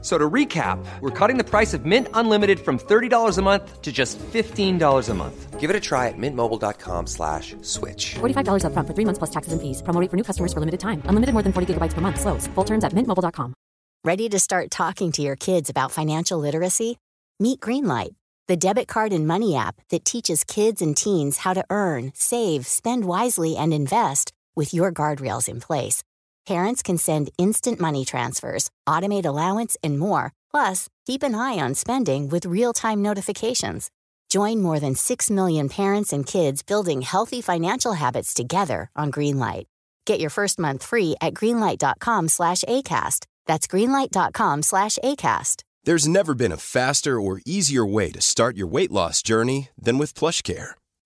So to recap, we're cutting the price of Mint Unlimited from $30 a month to just $15 a month. Give it a try at mintmobile.com slash switch. $45 upfront for three months plus taxes and fees. Promo rate for new customers for limited time. Unlimited more than 40 gigabytes per month. Slows. Full terms at mintmobile.com. Ready to start talking to your kids about financial literacy? Meet Greenlight, the debit card and money app that teaches kids and teens how to earn, save, spend wisely, and invest with your guardrails in place. Parents can send instant money transfers, automate allowance, and more. Plus, keep an eye on spending with real time notifications. Join more than 6 million parents and kids building healthy financial habits together on Greenlight. Get your first month free at greenlight.com slash ACAST. That's greenlight.com slash ACAST. There's never been a faster or easier way to start your weight loss journey than with PlushCare.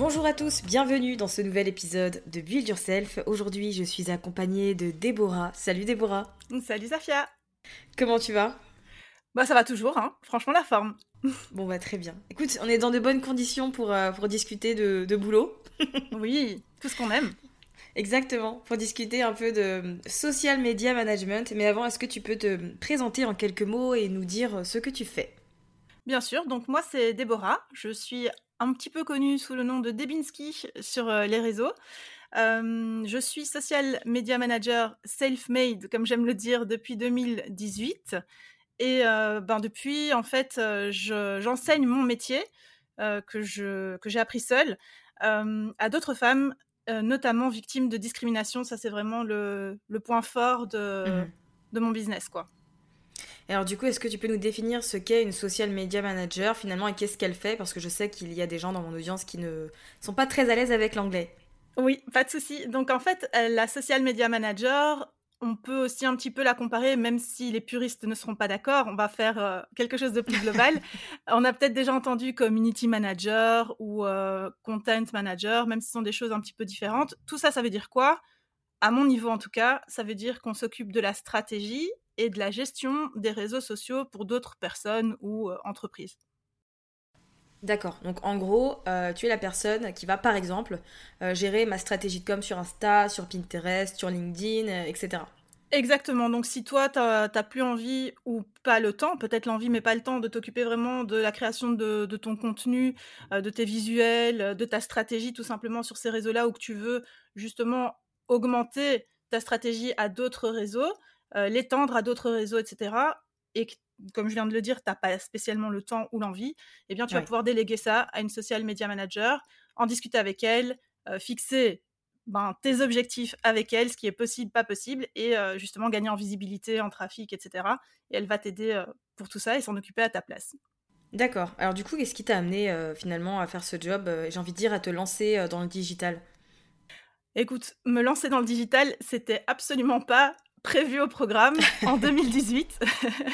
Bonjour à tous, bienvenue dans ce nouvel épisode de Build Yourself. Aujourd'hui, je suis accompagnée de Déborah. Salut Déborah. Salut Safia. Comment tu vas? Bah ça va toujours, hein. franchement la forme. Bon bah très bien. Écoute, on est dans de bonnes conditions pour, euh, pour discuter de, de boulot. oui, tout ce qu'on aime. Exactement, pour discuter un peu de social media management. Mais avant, est-ce que tu peux te présenter en quelques mots et nous dire ce que tu fais? Bien sûr, donc moi c'est Déborah, je suis un petit peu connue sous le nom de Debinski sur euh, les réseaux. Euh, je suis social media manager self-made, comme j'aime le dire, depuis 2018. Et euh, ben depuis, en fait, euh, je- j'enseigne mon métier euh, que j'ai appris seul euh, à d'autres femmes, notamment victimes de discrimination. Ça, c'est vraiment le, le point fort de, Mhm. de mon business, quoi. Alors du coup, est-ce que tu peux nous définir ce qu'est une social media manager finalement et qu'est-ce qu'elle fait? Parce que je sais qu'il y a des gens dans mon audience qui ne sont pas très à l'aise avec l'anglais. Oui, pas de souci. Donc en fait, euh, la social media manager, on peut aussi un petit peu la comparer, même si les puristes ne seront pas d'accord. On va faire euh, quelque chose de plus global. on a peut-être déjà entendu community manager ou euh, content manager, même si ce sont des choses un petit peu différentes. Tout ça, ça veut dire quoi? À mon niveau, en tout cas, ça veut dire qu'on s'occupe de la stratégie et de la gestion des réseaux sociaux pour d'autres personnes ou euh, entreprises. D'accord. Donc en gros, euh, tu es la personne qui va par exemple euh, gérer ma stratégie de com sur Insta, sur Pinterest, sur LinkedIn, euh, etc. Exactement. Donc, si toi, t'as t'as plus envie ou pas le temps, peut-être l'envie, mais pas le temps de t'occuper vraiment de la création de, de ton contenu, de tes visuels, de ta stratégie, tout simplement sur ces réseaux-là, ou que tu veux justement augmenter ta stratégie à d'autres réseaux, l'étendre à d'autres réseaux, etc. Et comme je viens de le dire, t'as pas spécialement le temps ou l'envie, eh bien, tu vas pouvoir déléguer ça à une social media manager, en discuter avec elle, euh, fixer ben, tes objectifs avec elle, ce qui est possible, pas possible, et euh, justement gagner en visibilité, en trafic, etc. Et elle va t'aider euh, pour tout ça et s'en occuper à ta place. D'accord. Alors du coup, qu'est-ce qui t'a amené euh, finalement à faire ce job euh, J'ai envie de dire à te lancer euh, dans le digital? Écoute, me lancer dans le digital, c'était absolument pas prévu au programme en 2018.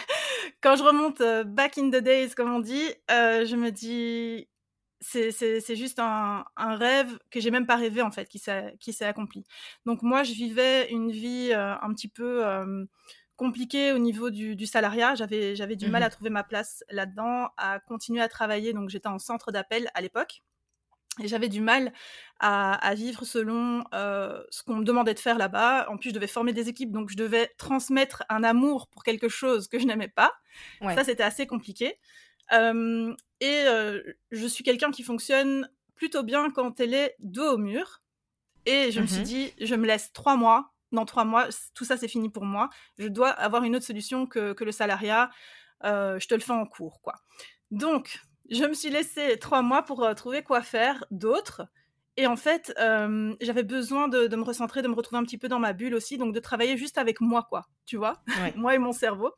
Quand je remonte euh, back in the days, comme on dit, euh, je me dis, c'est- juste un, un rêve que j'ai même pas rêvé en fait, qui s'est accompli. Donc moi, je vivais une vie euh, un petit peu euh, compliquée au niveau du, du salariat. J'avais j'avais du mal Mhm. à trouver ma place là-dedans, à continuer à travailler. Donc j'étais en centre d'appel à l'époque. Et j'avais du mal à, à vivre selon euh, ce qu'on me demandait de faire là-bas. En plus, je devais former des équipes, donc je devais transmettre un amour pour quelque chose que je n'aimais pas. Ouais. Ça, c'était assez compliqué. Euh, et euh, je suis quelqu'un qui fonctionne plutôt bien quand elle est dos au mur. Et je me suis Mhm. dit, je me laisse trois mois. Dans trois mois, tout ça, c'est fini pour moi. Je dois avoir une autre solution que, que le salariat. Je te le fais en cours, quoi. Donc, je me suis laissé trois mois pour euh, trouver quoi faire d'autre. Et en fait, euh, j'avais besoin de, me recentrer, de me retrouver un petit peu dans ma bulle aussi, donc de travailler juste avec moi, quoi, tu vois, moi et mon cerveau.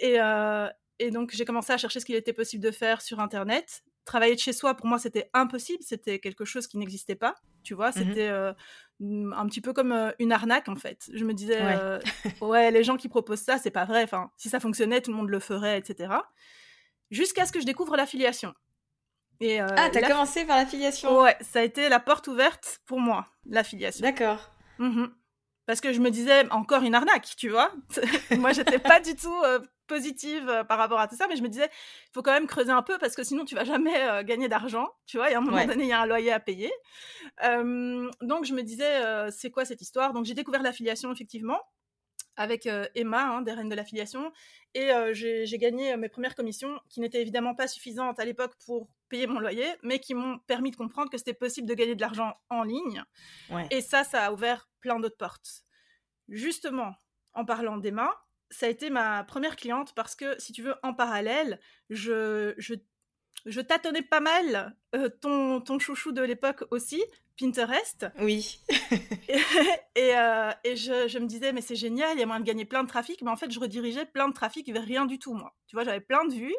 Et, euh, et donc, j'ai commencé à chercher ce qu'il était possible de faire sur Internet. Travailler de chez soi, pour moi, c'était impossible, c'était quelque chose qui n'existait pas, tu vois, mmh c'était un petit peu comme une arnaque, en fait. Je me disais, ouais, ouais les gens qui proposent ça, c'est pas vrai, enfin, si ça fonctionnait, tout le monde le ferait, etc jusqu'à ce que je découvre l'affiliation. Et euh, ah, t'as commencé par l'affiliation Ouais, ça a été la porte ouverte pour moi, l'affiliation. D'accord. Mmh Parce que je me disais, encore une arnaque, tu vois. moi, j'étais pas du tout euh, positive euh, par rapport à tout ça, mais je me disais, il faut quand même creuser un peu parce que sinon, tu vas jamais gagner d'argent, tu vois. Et à un moment donné, il y a un loyer à payer. donc, je me disais, c'est quoi cette histoire? Donc, j'ai découvert l'affiliation, effectivement avec Emma, hein, des Reines de l'affiliation, et j'ai gagné mes premières commissions, qui n'étaient évidemment pas suffisantes à l'époque pour payer mon loyer, mais qui m'ont permis de comprendre que c'était possible de gagner de l'argent en ligne. Et ça, ça a ouvert plein d'autres portes. Justement, en parlant d'Emma, ça a été ma première cliente parce que, si tu veux, en parallèle, je, je je tâtonnais pas mal ton, ton chouchou de l'époque aussi, Pinterest. Oui. et, euh, et, je, je, me disais, mais c'est génial, il y a moyen de gagner plein de trafic. Mais en fait, je redirigeais plein de trafic vers rien du tout, moi. Tu vois, j'avais plein de vues,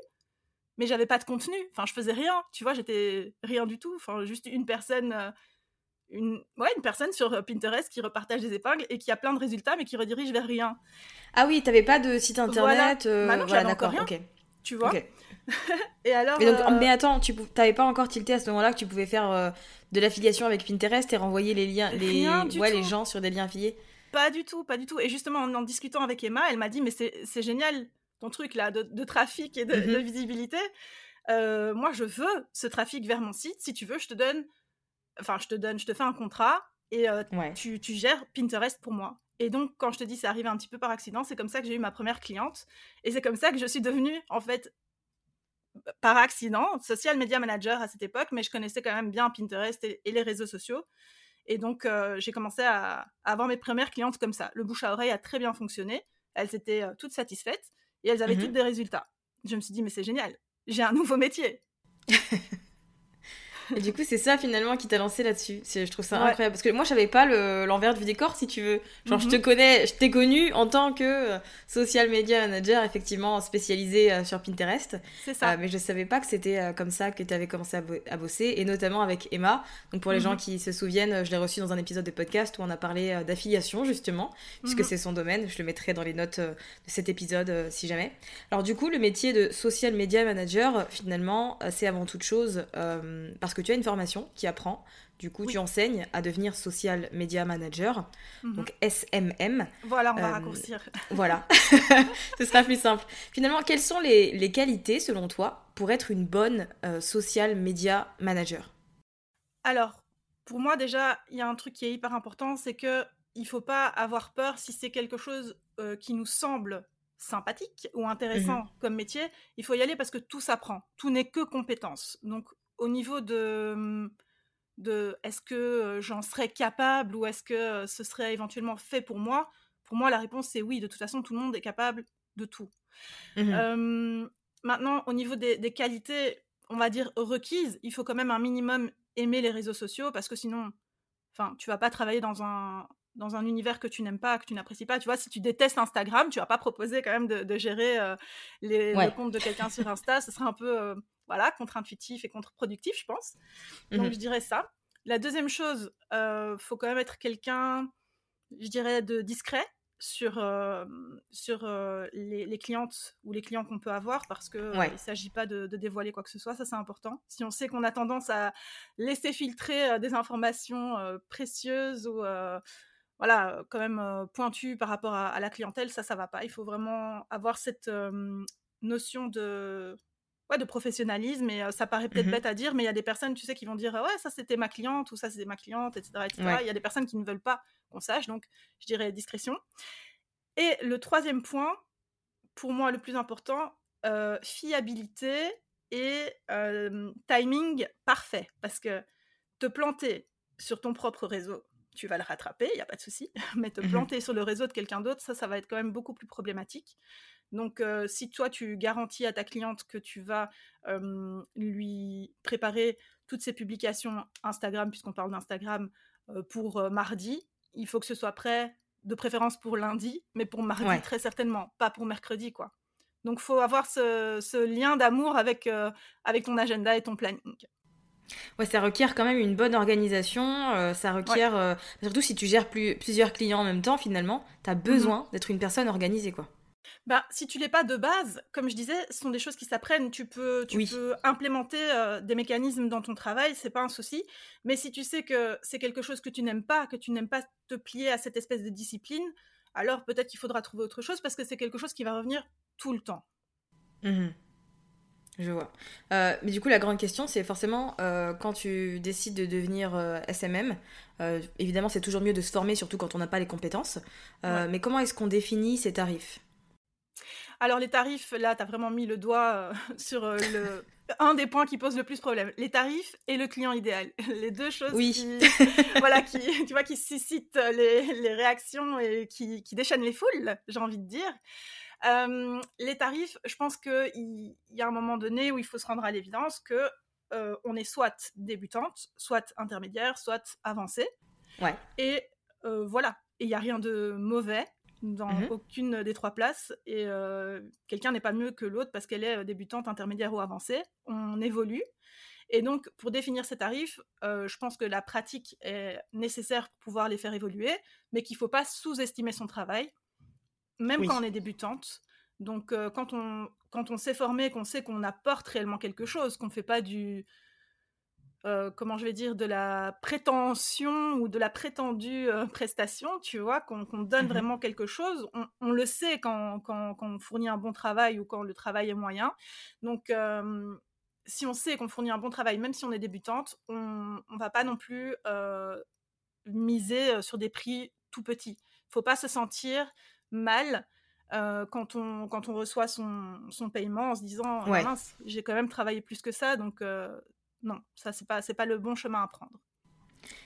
mais j'avais pas de contenu. Enfin, je faisais rien. Tu vois, j'étais rien du tout. Enfin, juste une personne. Euh, une, ouais, une personne sur euh, Pinterest qui repartage des épingles et qui a plein de résultats mais qui redirige vers rien. Ah oui, t'avais pas de site internet voilà. euh, voilà, d'accord, ok. Tu vois Et alors. Mais, donc, mais attends, tu t'avais pas encore tilté à ce moment-là que tu pouvais faire de l'affiliation avec Pinterest et renvoyer les liens, les, ouais, les gens sur des liens affiliés Pas du tout, pas du tout. Et justement, en, discutant avec Emma, elle m'a dit Mais c'est génial ton truc là de, trafic et de, mhm. visibilité. Euh, moi, je veux ce trafic vers mon site. Si tu veux, je te donne. Enfin, je te donne, je te fais un contrat et euh, tu, tu gères Pinterest pour moi. Et donc, quand je te dis c'est arrivé un petit peu par accident, c'est comme ça que j'ai eu ma première cliente. Et c'est comme ça que je suis devenue, en fait, par accident, social media manager à cette époque, mais je connaissais quand même bien Pinterest et, les réseaux sociaux. Et donc, euh, j'ai commencé à, avoir mes premières clientes comme ça. Le bouche à oreille a très bien fonctionné. Elles étaient euh, toutes satisfaites et elles avaient mmh toutes des résultats. Je me suis dit, mais c'est génial, j'ai un nouveau métier. Et du coup, c'est ça finalement qui t'a lancé là-dessus. Je trouve ça incroyable. Parce que moi, je savais pas l'envers du décor, si tu veux. Genre, je te mhm. connais, je t'ai connu en tant que euh, social media manager, effectivement, spécialisé euh, sur Pinterest. C'est ça. Euh, mais je savais pas que c'était comme ça que tu avais commencé à, bosser, et notamment avec Emma. Donc, pour les gens mhm. qui se souviennent, je l'ai reçue dans un épisode de podcast où on a parlé d'affiliation, justement, puisque mhm. c'est son domaine. Je le mettrai dans les notes de cet épisode si jamais. Alors, du coup, le métier de social media manager, finalement, c'est avant toute chose parce que tu as une formation qui apprend. Du coup, tu enseignes à devenir social media manager, mhm. donc SMM. Voilà, on va euh, raccourcir. Voilà, ce sera plus simple. Finalement, quelles sont les, qualités, selon toi, pour être une bonne euh, social media manager? Alors, pour moi, déjà, il y a un truc qui est hyper important, c'est que il faut pas avoir peur si c'est quelque chose euh, qui nous semble sympathique ou intéressant mhm. comme métier, il faut y aller parce que tout s'apprend. Tout n'est que compétence. Donc au niveau de, mmh, de est-ce que j'en serais capable ou est-ce que ce serait éventuellement fait pour moi? Pour moi, la réponse c'est oui. De toute façon, tout le monde est capable de tout. Mmh maintenant, au niveau des, qualités, on va dire requises, il faut quand même un minimum aimer les réseaux sociaux parce que sinon, enfin, tu vas pas travailler dans un dans un univers que tu n'aimes pas, que tu n'apprécies pas. Tu vois, si tu détestes Instagram, tu vas pas proposer quand même de, gérer les, le compte de quelqu'un sur Insta. Ce serait un peu voilà, contre-intuitif et contre-productif, je pense. Donc, mmh je dirais ça. La deuxième chose, euh, faut quand même être quelqu'un, je dirais, de discret sur, euh, sur euh, les, clientes ou les clients qu'on peut avoir parce qu'il il ne s'agit pas de, dévoiler quoi que ce soit, ça c'est important. Si on sait qu'on a tendance à laisser filtrer des informations précieuses ou voilà, quand même pointues par rapport à, à, la clientèle, ça, ça va pas. Il faut vraiment avoir cette notion de ouais, de professionnalisme et ça paraît peut-être mmh bête à dire, mais il y a des personnes, tu sais, qui vont dire ouais, ça c'était ma cliente ou ça c'était ma cliente, etc. Il y a des personnes qui ne veulent pas qu'on sache, donc je dirais discrétion. Et le troisième point, pour moi le plus important, fiabilité et timing parfait, parce que te planter sur ton propre réseau, tu vas le rattraper, il n'y a pas de souci, mais te mmh planter sur le réseau de quelqu'un d'autre, ça, ça va être quand même beaucoup plus problématique. Donc, si toi, tu garantis à ta cliente que tu vas lui préparer toutes ses publications Instagram, puisqu'on parle d'Instagram, pour mardi, il faut que ce soit prêt, de préférence pour lundi, mais pour mardi, très certainement, pas pour mercredi, quoi. Donc, faut avoir ce, lien d'amour avec, avec ton agenda et ton planning. Ouais, ça requiert quand même une bonne organisation. ça requiert, surtout si tu gères plusieurs clients en même temps, finalement, tu as mmh besoin d'être une personne organisée, quoi. Bah, si tu l'es pas de base, comme je disais, ce sont des choses qui s'apprennent. Tu peux, tu peux implémenter euh, des mécanismes dans ton travail, c'est pas un souci. Mais si tu sais que c'est quelque chose que tu n'aimes pas, que tu n'aimes pas te plier à cette espèce de discipline, alors peut-être qu'il faudra trouver autre chose parce que c'est quelque chose qui va revenir tout le temps. Mmh je vois. Euh, mais du coup, la grande question, c'est forcément euh, quand tu décides de devenir SMM, évidemment, c'est toujours mieux de se former, surtout quand on n'a pas les compétences. Mais comment est-ce qu'on définit ces tarifs? Alors les tarifs, là, tu as vraiment mis le doigt euh, sur euh, le... un des points qui pose le plus problème. Les tarifs et le client idéal. Les deux choses qui, voilà, qui, tu vois, qui suscitent les, réactions et qui, déchaînent les foules, j'ai envie de dire. Euh, les tarifs, je pense qu'il y a un moment donné où il faut se rendre à l'évidence que on est soit débutante, soit intermédiaire, soit avancée. Ouais. Et voilà. Et il n'y a rien de mauvais dans mmh aucune des trois places et quelqu'un n'est pas mieux que l'autre parce qu'elle est débutante, intermédiaire ou avancée. On évolue. Et donc, pour définir ces tarifs, je pense que la pratique est nécessaire pour pouvoir les faire évoluer, mais qu'il ne faut pas sous-estimer son travail, même quand on est débutante. Donc, quand, on, quand on s'est formé, qu'on sait qu'on apporte réellement quelque chose, qu'on ne fait pas du, euh, comment je vais dire, de la prétention ou de la prétendue euh, prestation, tu vois, qu'on donne mmh vraiment quelque chose. On, le sait quand, on fournit un bon travail ou quand le travail est moyen. Donc, si on sait qu'on fournit un bon travail, même si on est débutante, on ne va pas non plus euh, miser sur des prix tout petits. Il ne faut pas se sentir mal quand, on, quand on reçoit son, son paiement en se disant «Ah mince, j'ai quand même travaillé plus que ça, donc non, ça c'est pas c'est pas le bon chemin à prendre.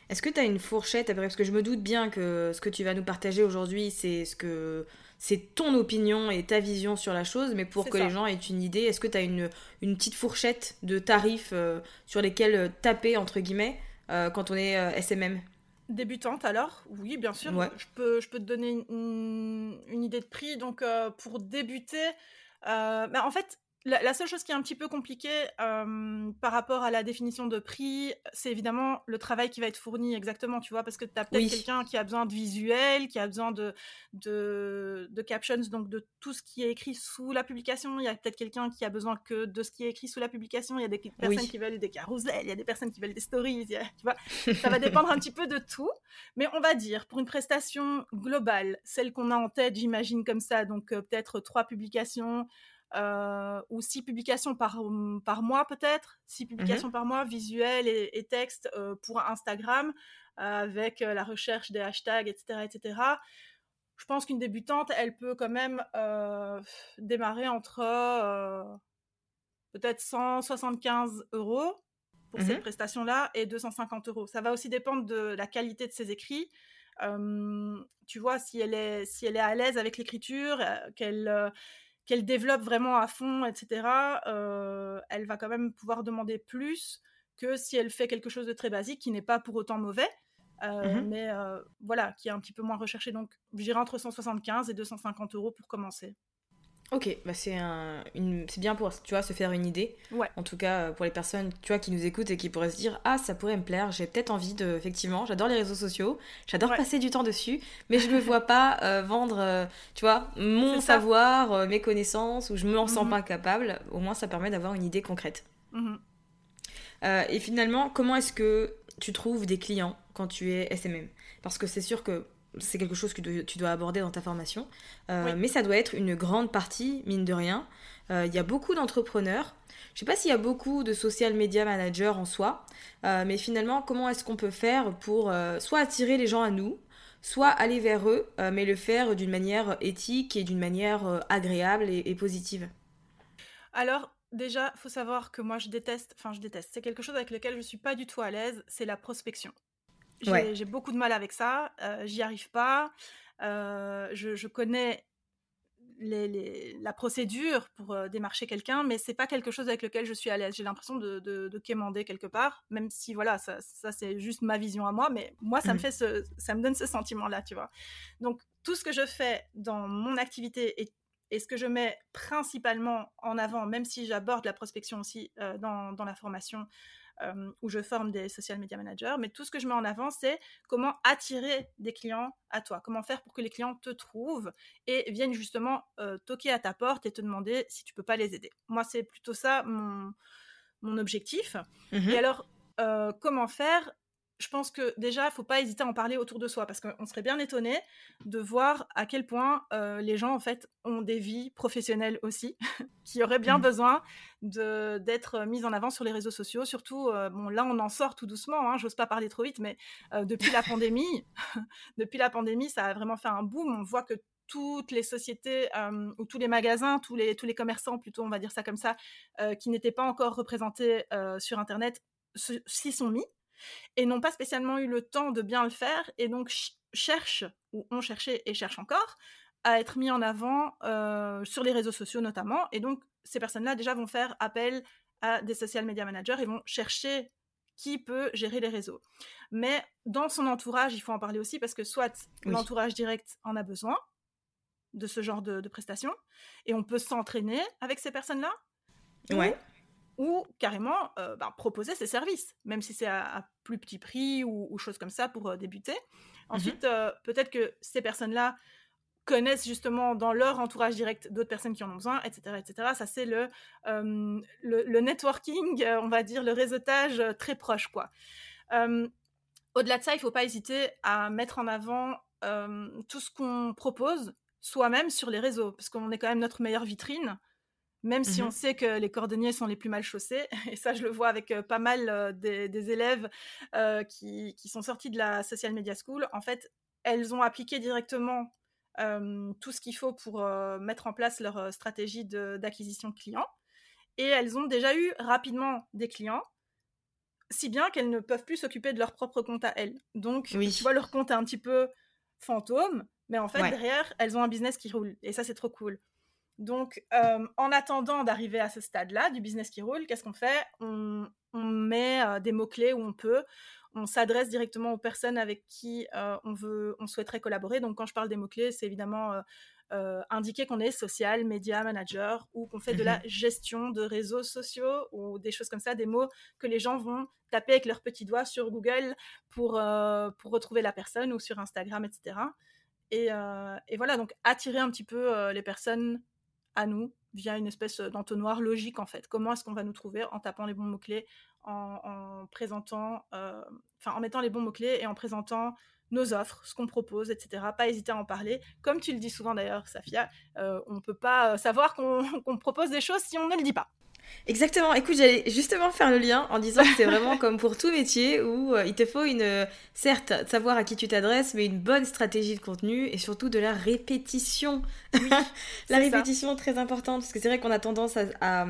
Est-ce que tu as une fourchette Parce que je me doute bien que ce que tu vas nous partager aujourd'hui, c'est ce que c'est ton opinion et ta vision sur la chose, mais pour que les gens aient une idée, est-ce que tu as une, une, petite fourchette de tarifs euh, sur lesquels euh, taper, entre guillemets, euh, quand on est SMM Débutante alors Oui, bien sûr. Je, peux, je peux te donner une, une idée de prix. Donc, pour débuter, bah, en fait, la, seule chose qui est un petit peu compliquée par rapport à la définition de prix, c'est évidemment le travail qui va être fourni exactement, tu vois, parce que tu as peut-être quelqu'un qui a besoin de visuels, qui a besoin de, de, captions, donc de tout ce qui est écrit sous la publication. Il y a peut-être quelqu'un qui a besoin que de ce qui est écrit sous la publication. Il y a des personnes qui veulent des carousels, il y a des personnes qui veulent des stories, tu vois. Ça va dépendre un petit peu de tout. Mais on va dire, pour une prestation globale, celle qu'on a en tête, j'imagine comme ça, donc peut-être trois publications. Euh, ou six publications par, mmh, par mois peut-être, six mmh publications par mois, visuels et, et textes euh, pour Instagram, avec euh, la recherche des hashtags, etc. etc. Je pense qu'une débutante, elle peut quand même démarrer entre peut-être 175 euros pour cette mmh prestation-là et 250 euros. Ça va aussi dépendre de la qualité de ses écrits. tu vois, si elle est, si elle est à l'aise avec l'écriture, qu'elle qu'elle développe vraiment à fond, etc., euh, elle va quand même pouvoir demander plus que si elle fait quelque chose de très basique qui n'est pas pour autant mauvais, euh, mmh mais euh, voilà, qui est un petit peu moins recherché. Donc, j'irai entre 175 et 250 euros pour commencer. Ok, bah c'est un, c'est bien pour tu vois se faire une idée. Ouais. En tout cas euh, pour les personnes tu vois qui nous écoutent et qui pourraient se dire ah ça pourrait me plaire, j'ai peut-être envie de effectivement, j'adore les réseaux sociaux, j'adore passer du temps dessus, mais je me vois pas euh, vendre euh, tu vois mon savoir, mes connaissances ou je me en sens mhm. pas capable. Au moins ça permet d'avoir une idée concrète. Mhm. et finalement comment est-ce que tu trouves des clients quand tu es SMM Parce que c'est sûr que c'est quelque chose que tu dois aborder dans ta formation. Euh, mais ça doit être une grande partie, mine de rien. Euh, il y a beaucoup d'entrepreneurs. Je sais pas s'il y a beaucoup de social media managers en soi, euh, mais finalement, comment est-ce qu'on peut faire pour soit attirer les gens à nous, soit aller vers eux, mais le faire d'une manière éthique et d'une manière agréable et, positive? Alors, déjà, faut savoir que moi, je déteste, enfin, je déteste, c'est quelque chose avec lequel je suis pas du tout à l'aise, c'est la prospection. J'ai beaucoup de mal avec ça, euh, j'y arrive pas. Euh, je, connais la procédure pour euh, démarcher quelqu'un, mais c'est pas quelque chose avec lequel je suis à l'aise. J'ai l'impression de, de, quémander quelque part, même si voilà, ça, c'est juste ma vision à moi, mais moi ça me mmh. fait ce, ça me donne ce sentiment-là, tu vois. Donc tout ce que je fais dans mon activité et, et ce que je mets principalement en avant, même si j'aborde la prospection aussi dans, dans, la formation, euh, où je forme des social media managers, mais tout ce que je mets en avant, c'est comment attirer des clients à toi, comment faire pour que les clients te trouvent et viennent justement euh, toquer à ta porte et te demander si tu peux pas les aider. Moi, c'est plutôt ça mon, mon objectif. Mmh et alors, euh, comment faire je pense que déjà, il faut pas hésiter à en parler autour de soi parce qu'on serait bien étonné de voir à quel point euh, les gens en fait ont des vies professionnelles aussi, qui auraient bien mmh. besoin d'être mises en avant sur les réseaux sociaux. Surtout, euh, bon là, on en sort tout doucement. Hein, J'ose pas parler trop vite, mais euh, depuis la pandémie, depuis la pandémie, ça a vraiment fait un boom. On voit que toutes les sociétés ou tous les magasins, tous les, tous les commerçants, plutôt on va dire ça comme ça, qui n'étaient pas encore représentés sur Internet, s'y sont mis et n'ont pas spécialement eu le temps de bien le faire et donc cherchent, ou ont cherché et cherchent encore, à être mis en avant euh, sur les réseaux sociaux notamment. Et donc, ces personnes-là déjà vont faire appel à des social media managers et vont chercher qui peut gérer les réseaux. Mais dans son entourage, il faut en parler aussi parce que soit l'entourage direct en a besoin de ce genre de, de prestations et on peut s'entraîner avec ces personnes-là. Ouais ou carrément euh, ben, proposer ses services, même si c'est à, plus petit prix ou, ou choses comme ça pour euh, débuter. Mmh Ensuite, euh, peut-être que ces personnes-là connaissent justement dans leur entourage direct d'autres personnes qui en ont besoin, etc. etc. Ça, c'est le, le, networking, on va dire, le réseautage très proche. quoi. Au-delà de ça, il ne faut pas hésiter à mettre en avant tout ce qu'on propose soi-même sur les réseaux, parce qu'on est quand même notre meilleure vitrine même si on mmh sait que les cordonniers sont les plus mal chaussés. Et ça, je le vois avec pas mal des, élèves qui, sont sortis de la Social Media School. En fait, elles ont appliqué directement tout ce qu'il faut pour mettre en place leur stratégie d'acquisition de, clients. Et elles ont déjà eu rapidement des clients, si bien qu'elles ne peuvent plus s'occuper de leur propre compte à elles. Donc, tu vois, leur compte est un petit peu fantôme, mais en fait, derrière, elles ont un business qui roule. Et ça, c'est trop cool. Donc, euh, en attendant d'arriver à ce stade-là du business qui roule, qu'est-ce qu'on fait? On, met euh, des mots-clés où on peut, on s'adresse directement aux personnes avec qui euh, on, veut, on souhaiterait collaborer. Donc, quand je parle des mots-clés, c'est évidemment indiquer qu'on est social, média, manager ou qu'on fait de la mmh gestion de réseaux sociaux ou des choses comme ça, des mots que les gens vont taper avec leurs petits doigts sur Google pour, pour retrouver la personne ou sur Instagram, etc. Et, et, voilà, donc attirer un petit peu les personnes à nous via une espèce d'entonnoir logique en fait. Comment est-ce qu'on va nous trouver en tapant les bons mots-clés, en, présentant, euh, en mettant les bons mots-clés et en présentant nos offres, ce qu'on propose, etc. Pas hésiter à en parler. Comme tu le dis souvent d'ailleurs, Safia, euh, on ne peut pas savoir qu'on propose des choses si on ne le dit pas. Exactement. Écoute, j'allais justement faire le lien en disant que c'est vraiment comme pour tout métier où euh, il te faut une, euh, certes, savoir à qui tu t'adresses, mais une bonne stratégie de contenu et surtout de la répétition. la répétition très importante parce que c'est vrai qu'on a tendance à,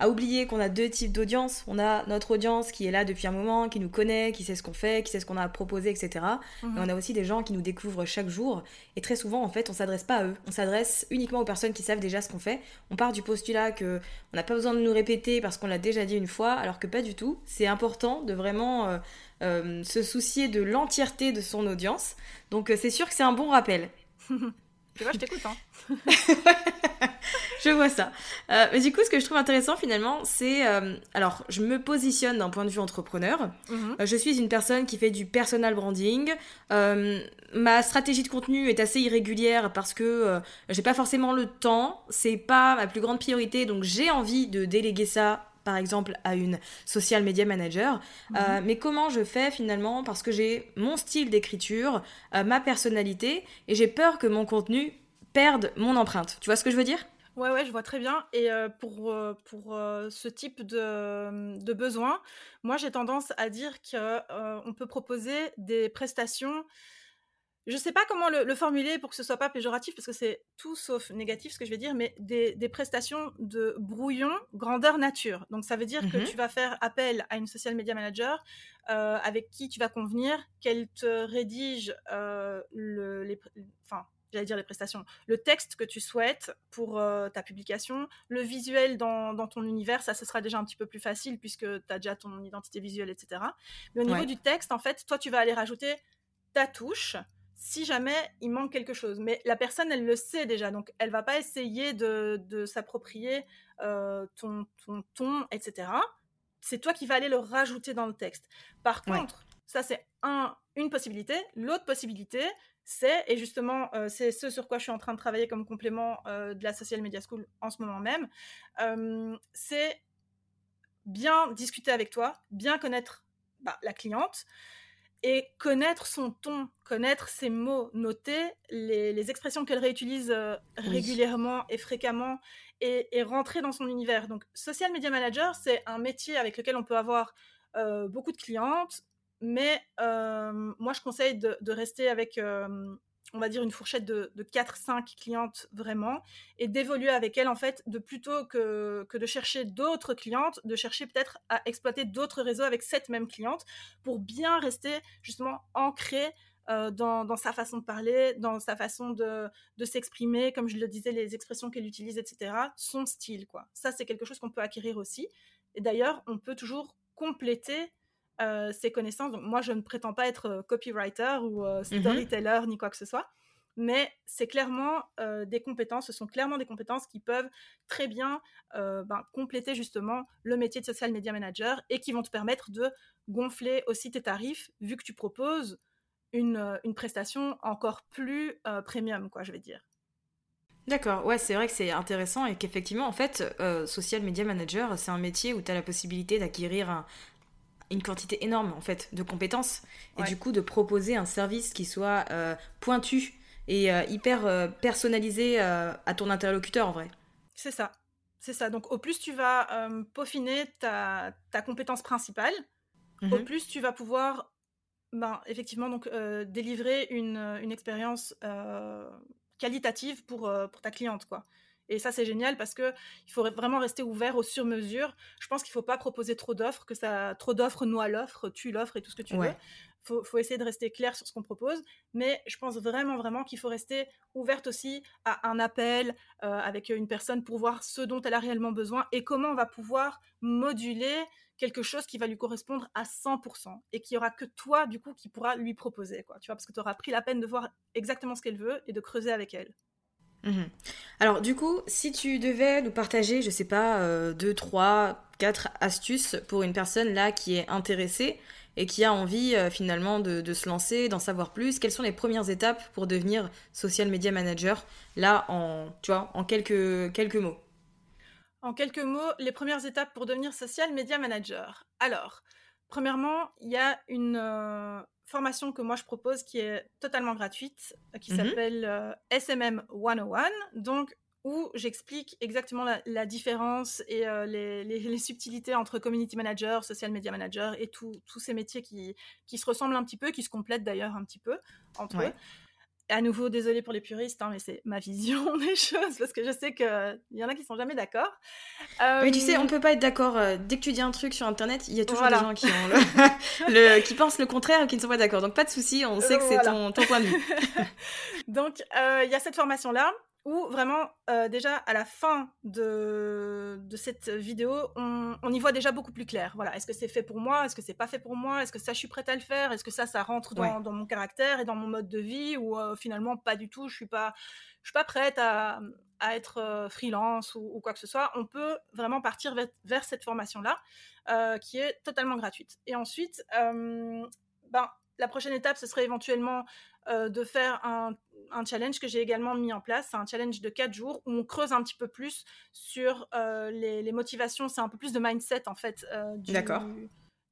à, oublier qu'on a deux types d'audience. On a notre audience qui est là depuis un moment, qui nous connaît, qui sait ce qu'on fait, qui sait ce qu'on a à proposer, etc. Mhm. Et on a aussi des gens qui nous découvrent chaque jour. Et très souvent, en fait, on s'adresse pas à eux. On s'adresse uniquement aux personnes qui savent déjà ce qu'on fait. On part du postulat que on n'a pas besoin de nous répéter parce qu'on l'a déjà dit une fois, alors que pas du tout. C'est important de vraiment euh, euh, se soucier de l'entièreté de son audience. Donc euh, c'est sûr que c'est un bon rappel. Tu vois, je t'écoute. Hein. je vois ça. Euh, mais du coup, ce que je trouve intéressant finalement, c'est... Euh, alors, je me positionne d'un point de vue entrepreneur. Mhm. Euh, je suis une personne qui fait du personal branding. ma stratégie de contenu est assez irrégulière parce que j'ai pas forcément le temps. C'est pas ma plus grande priorité. Donc, j'ai envie de déléguer ça par exemple à une social media manager. Mhm. Euh, mais comment je fais finalement? Parce que j'ai mon style d'écriture, euh, ma personnalité, et j'ai peur que mon contenu perde mon empreinte. Tu vois ce que je veux dire? Ouais, ouais, je vois très bien. Et euh, pour, pour ce type de, de besoin, moi j'ai tendance à dire qu'on peut proposer des prestations je sais pas comment le, formuler pour que ce soit pas péjoratif, parce que c'est tout sauf négatif ce que je vais dire, mais des, prestations de brouillon grandeur nature. Donc ça veut dire que mmh tu vas faire appel à une social media manager euh, avec qui tu vas convenir qu'elle te rédige euh, le, les, enfin, j'allais dire les prestations, le texte que tu souhaites pour euh, ta publication, le visuel dans, dans, ton univers, ça ce sera déjà un petit peu plus facile puisque tu as déjà ton identité visuelle, etc. Mais au niveau du texte, en fait, toi, tu vas aller rajouter ta touche si jamais il manque quelque chose. Mais la personne, elle le sait déjà, donc elle va pas essayer de, de s'approprier euh, ton, ton ton, etc. C'est toi qui vas aller le rajouter dans le texte. Par contre, ça c'est un, une possibilité. L'autre possibilité, c'est, et justement, euh, c'est ce sur quoi je suis en train de travailler comme complément euh, de la Social Media School en ce moment même, c'est bien discuter avec toi, bien connaître bah, la cliente et connaître son ton, connaître ses mots, noter les, expressions qu'elle réutilise régulièrement et fréquemment et, et, rentrer dans son univers. Donc, Social Media Manager, c'est un métier avec lequel on peut avoir beaucoup de clientes, mais euh, moi, je conseille de, rester avec, euh, on va dire, une fourchette de, 4-5 clientes vraiment, et d'évoluer avec elles, en fait, de plutôt que, que de chercher d'autres clientes, de chercher peut-être à exploiter d'autres réseaux avec cette même cliente pour bien rester justement ancré euh, dans, dans, sa façon de parler, dans sa façon de, de s'exprimer, comme je le disais, les expressions qu'elle utilise, etc. Son style, quoi. Ça, c'est quelque chose qu'on peut acquérir aussi. Et d'ailleurs, on peut toujours compléter euh, ses connaissances. Donc, moi, je ne prétends pas être euh, copywriter ou euh, mmh storyteller ni quoi que ce soit, mais c'est clairement des compétences, ce sont clairement des compétences qui peuvent très bien ben, compléter justement le métier de social media manager et qui vont te permettre de gonfler aussi tes tarifs vu que tu proposes une, une prestation encore plus premium, quoi, je vais dire. D'accord, ouais, c'est vrai que c'est intéressant et qu'effectivement, en fait, social media manager, c'est un métier où tu as la possibilité d'acquérir un, une quantité énorme en fait de compétences et du coup de proposer un service qui soit euh, pointu et euh, hyper euh, personnalisé à ton interlocuteur en vrai. C'est ça, c'est ça. Donc au plus tu vas peaufiner ta, ta, compétence principale, au mhm. plus tu vas pouvoir ben, effectivement donc délivrer une, une expérience qualitative pour, pour ta cliente quoi. Et ça, c'est génial parce que il faut vraiment rester ouvert aux sur-mesures. Je pense qu'il ne faut pas proposer trop d'offres, que ça, trop d'offres noie l'offre, tue l'offre et tout ce que tu veux. Faut, faut essayer de rester clair sur ce qu'on propose, mais je pense vraiment vraiment qu'il faut rester ouverte aussi à un appel euh, avec une personne pour voir ce dont elle a réellement besoin et comment on va pouvoir moduler quelque chose qui va lui correspondre à 100% et qui aura que toi du coup qui pourra lui proposer quoi tu vois parce que tu auras pris la peine de voir exactement ce qu'elle veut et de creuser avec elle Mhm. Alors du coup, si tu devais nous partager, je sais pas, euh, deux, trois, quatre astuces pour une personne là qui est intéressée et qui a envie euh, finalement de, se lancer, d'en savoir plus, quelles sont les premières étapes pour devenir social media manager? Là en, tu vois, en quelques, quelques mots En quelques mots, les premières étapes pour devenir social media manager. Alors, premièrement, il y a une, euh, formation que moi je propose qui est totalement gratuite, euh, qui mhm. s'appelle euh, SMM 101, donc où j'explique exactement la, différence et euh, les, subtilités entre community manager, social media manager et tous ces métiers qui, qui, se ressemblent un petit peu, qui se complètent d'ailleurs un petit peu entre eux à nouveau, désolé pour les puristes, hein, mais c'est ma vision des choses, parce que je sais qu'il y en a qui sont jamais d'accord. Oui, tu sais, on euh, peut pas être d'accord. Euh, dès que tu dis un truc sur Internet, il y a toujours des gens qui, ont le... qui pensent le contraire et qui ne sont pas d'accord. Donc pas de souci, on sait que c'est ton, ton, point de vue. Donc, euh, il y a cette formation-là où vraiment, euh, déjà à la fin de, de cette vidéo, on, on, y voit déjà beaucoup plus clair. Voilà, est-ce que c'est fait pour moi? Est-ce que c'est pas fait pour moi? Est-ce que ça, je suis prête à le faire? Est-ce que ça, ça rentre dans, dans, mon caractère et dans mon mode de vie? Ou euh, finalement, pas du tout, je suis pas, je suis pas prête à, à être euh, freelance ou, ou, quoi que ce soit. On peut vraiment partir vers, vers cette formation-là, qui est totalement gratuite. Et ensuite, ben, la prochaine étape, ce serait éventuellement de faire un un challenge que j'ai également mis en place. C'est un challenge de 4 jours où on creuse un petit peu plus sur euh, les, motivations. C'est un peu plus de mindset en fait euh, du,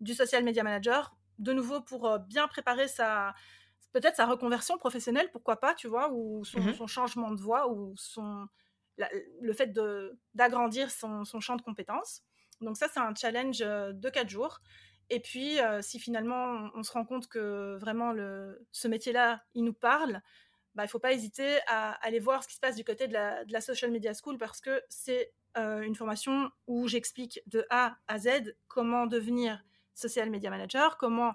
du, social media manager. De nouveau pour euh, bien préparer sa peut-être sa reconversion professionnelle, pourquoi pas, tu vois, ou son, mhm. changement de voie, ou son le fait d'agrandir son, son, champ de compétences. Donc ça, c'est un challenge de 4 jours. Et puis, si finalement on, se rend compte que vraiment ce métier-là, il nous parle, bah, il ne faut pas hésiter à aller voir ce qui se passe du côté de la, Social Media School parce que c'est euh, une formation où j'explique de A à Z comment devenir social media manager, comment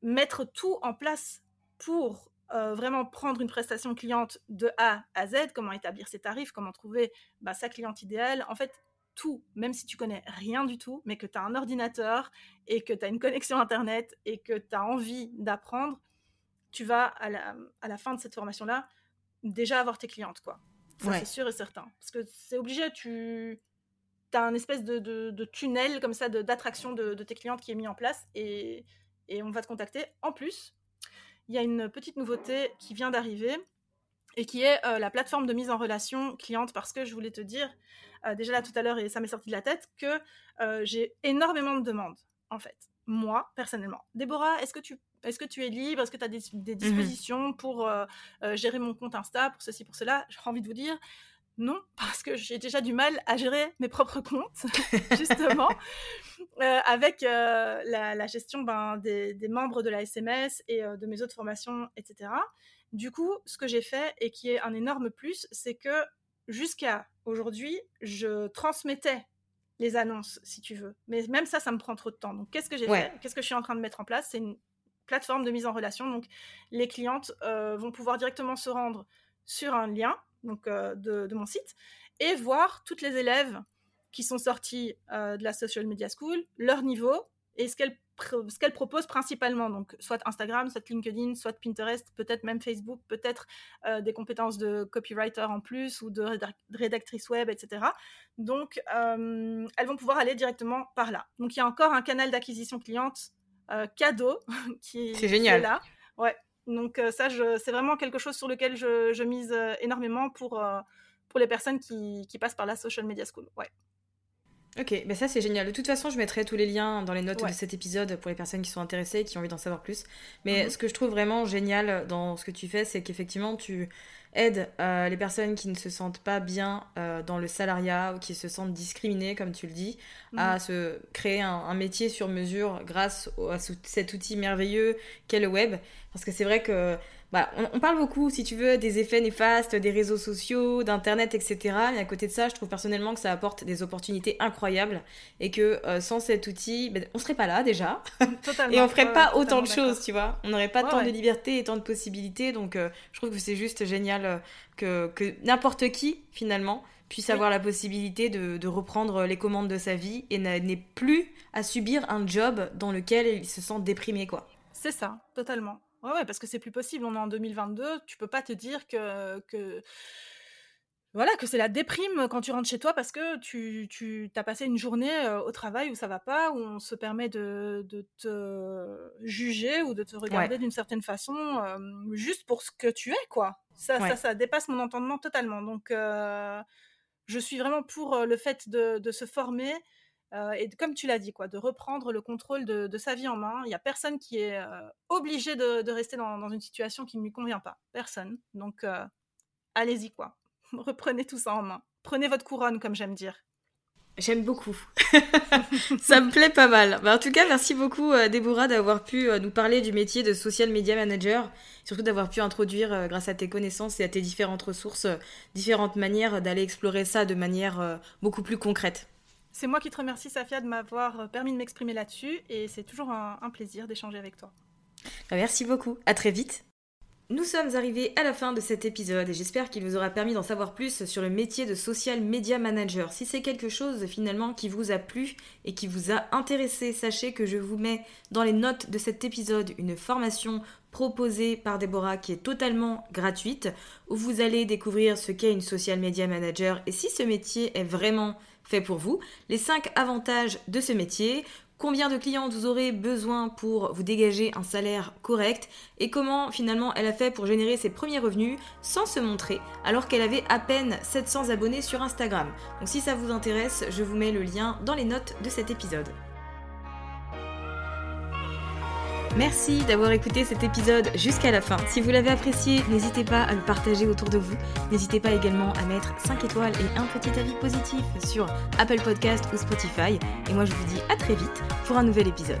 mettre tout en place pour euh, vraiment prendre une prestation cliente de A à Z, comment établir ses tarifs, comment trouver bah, sa cliente idéale. En fait, tout, même si tu connais rien du tout, mais que tu as un ordinateur et que tu as une connexion Internet et que tu as envie d'apprendre, tu vas, à la, à la fin de cette formation-là, déjà avoir tes clientes, quoi. Ça, Ouais. c'est sûr et certain. Parce que c'est obligé, tu as un espèce de, de- de tunnel comme ça de- d'attraction de, de tes clientes qui est mis en place et, et on va te contacter. En plus, il y a une petite nouveauté qui vient d'arriver et qui est euh, la plateforme de mise en relation cliente parce que je voulais te dire, euh, déjà là tout à l'heure et ça m'est sorti de la tête, que euh, j'ai énormément de demandes en fait. Moi, personnellement. Déborah, est-ce que tu, est-ce que tu es libre? Est-ce que tu as des, des dispositions pour gérer mon compte Insta, pour ceci, pour cela? J'ai envie de vous dire non, parce que j'ai déjà du mal à gérer mes propres comptes, justement, euh, avec euh, la, la gestion ben, des, des membres de la SMS et euh, de mes autres formations, etc. Du coup, ce que j'ai fait et qui est un énorme plus, c'est que jusqu'à aujourd'hui, je transmettais les annonces, si tu veux. Mais même ça, ça me prend trop de temps. Donc, qu'est-ce que j'ai Ouais. fait? Qu'est-ce que je suis en train de mettre en place? C'est une plateforme de mise en relation. Donc, les clientes euh, vont pouvoir directement se rendre sur un lien donc, euh, de, de mon site et voir toutes les élèves qui sont sortis euh, de la Social Media School, leur niveau et ce qu'elles ce qu'elles proposent principalement. Donc, soit Instagram, soit LinkedIn, soit Pinterest, peut-être même Facebook, peut-être euh, des compétences de copywriter en plus ou de rédac- rédactrice web, etc. Donc, euh, elles vont pouvoir aller directement par là. Donc, il y a encore un canal d'acquisition cliente euh, cadeau qui, qui génial. est là. Ouais. Donc, euh, ça, c'est vraiment quelque chose sur lequel je, je mise énormément pour, pour les personnes qui, qui passent par la Social Media School. Ouais. Ok, bah ça c'est génial. De toute façon, je mettrai tous les liens dans les notes Ouais. de cet épisode pour les personnes qui sont intéressées et qui ont envie d'en savoir plus. Mais Mhm. ce que je trouve vraiment génial dans ce que tu fais, c'est qu'effectivement, tu aides euh, les personnes qui ne se sentent pas bien euh, dans le salariat ou qui se sentent discriminées, comme tu le dis, à Mhm. se créer un, un métier sur mesure grâce au- à cet outil merveilleux qu'est le web. Parce que c'est vrai que bah, on, on parle beaucoup, si tu veux, des effets néfastes des réseaux sociaux, d'Internet, etc. Mais à côté de ça, je trouve personnellement que ça apporte des opportunités incroyables et que euh, sans cet outil, ben, on serait pas là déjà Totalement. et on ferait pas ouais, autant de choses, tu vois. On n'aurait pas Ouais, tant ouais. de liberté et tant de possibilités. Donc, euh, je trouve que c'est juste génial euh, que, que n'importe qui, finalement, puisse Oui. avoir la possibilité de, de reprendre les commandes de sa vie et n'ait plus à subir un job dans lequel il se sent déprimé, quoi. C'est ça, totalement. Ouais, ouais, parce que c'est plus possible. On est en 2022. Tu peux pas te dire que, que voilà que c'est la déprime quand tu rentres chez toi parce que tu, tu as passé une journée euh, au travail où ça va pas, où on se permet de, de te juger ou de te regarder d'une certaine façon euh, juste pour ce que tu es, quoi. Ça, Ouais. ça, ça dépasse mon entendement totalement. Donc, euh, je suis vraiment pour le fait de, de se former euh, et comme tu l'as dit, quoi, de reprendre le contrôle de, sa vie en main. Il n'y a personne qui est euh, obligé de, rester dans, une situation qui ne lui convient pas. Personne. Donc, euh, allez-y, quoi. Reprenez tout ça en main. Prenez votre couronne, comme j'aime dire. J'aime beaucoup. ça me plaît pas mal. Bah, en tout cas, merci beaucoup, Déborah, d'avoir pu nous parler du métier de social media manager. Surtout d'avoir pu introduire, grâce à tes connaissances et à tes différentes ressources, différentes manières d'aller explorer ça de manière beaucoup plus concrète. C'est moi qui te remercie, Safia, de m'avoir euh, permis de m'exprimer là-dessus. Et c'est toujours un, plaisir d'échanger avec toi. Merci beaucoup. À très vite. Nous sommes arrivés à la fin de cet épisode et j'espère qu'il vous aura permis d'en savoir plus sur le métier de social media manager. Si c'est quelque chose finalement qui vous a plu et qui vous a intéressé, sachez que je vous mets dans les notes de cet épisode une formation proposée par Déborah qui est totalement gratuite où vous allez découvrir ce qu'est une social media manager et si ce métier est vraiment fait pour vous, les 5 avantages de ce métier, combien de clients vous aurez besoin pour vous dégager un salaire correct et comment finalement elle a fait pour générer ses premiers revenus sans se montrer alors qu'elle avait à peine 700 abonnés sur Instagram. Donc si ça vous intéresse, je vous mets le lien dans les notes de cet épisode. Merci d'avoir écouté cet épisode jusqu'à la fin. Si vous l'avez apprécié, n'hésitez pas à le partager autour de vous. N'hésitez pas également à mettre 5 étoiles et un petit avis positif sur Apple Podcast ou Spotify. Et moi je vous dis à très vite pour un nouvel épisode.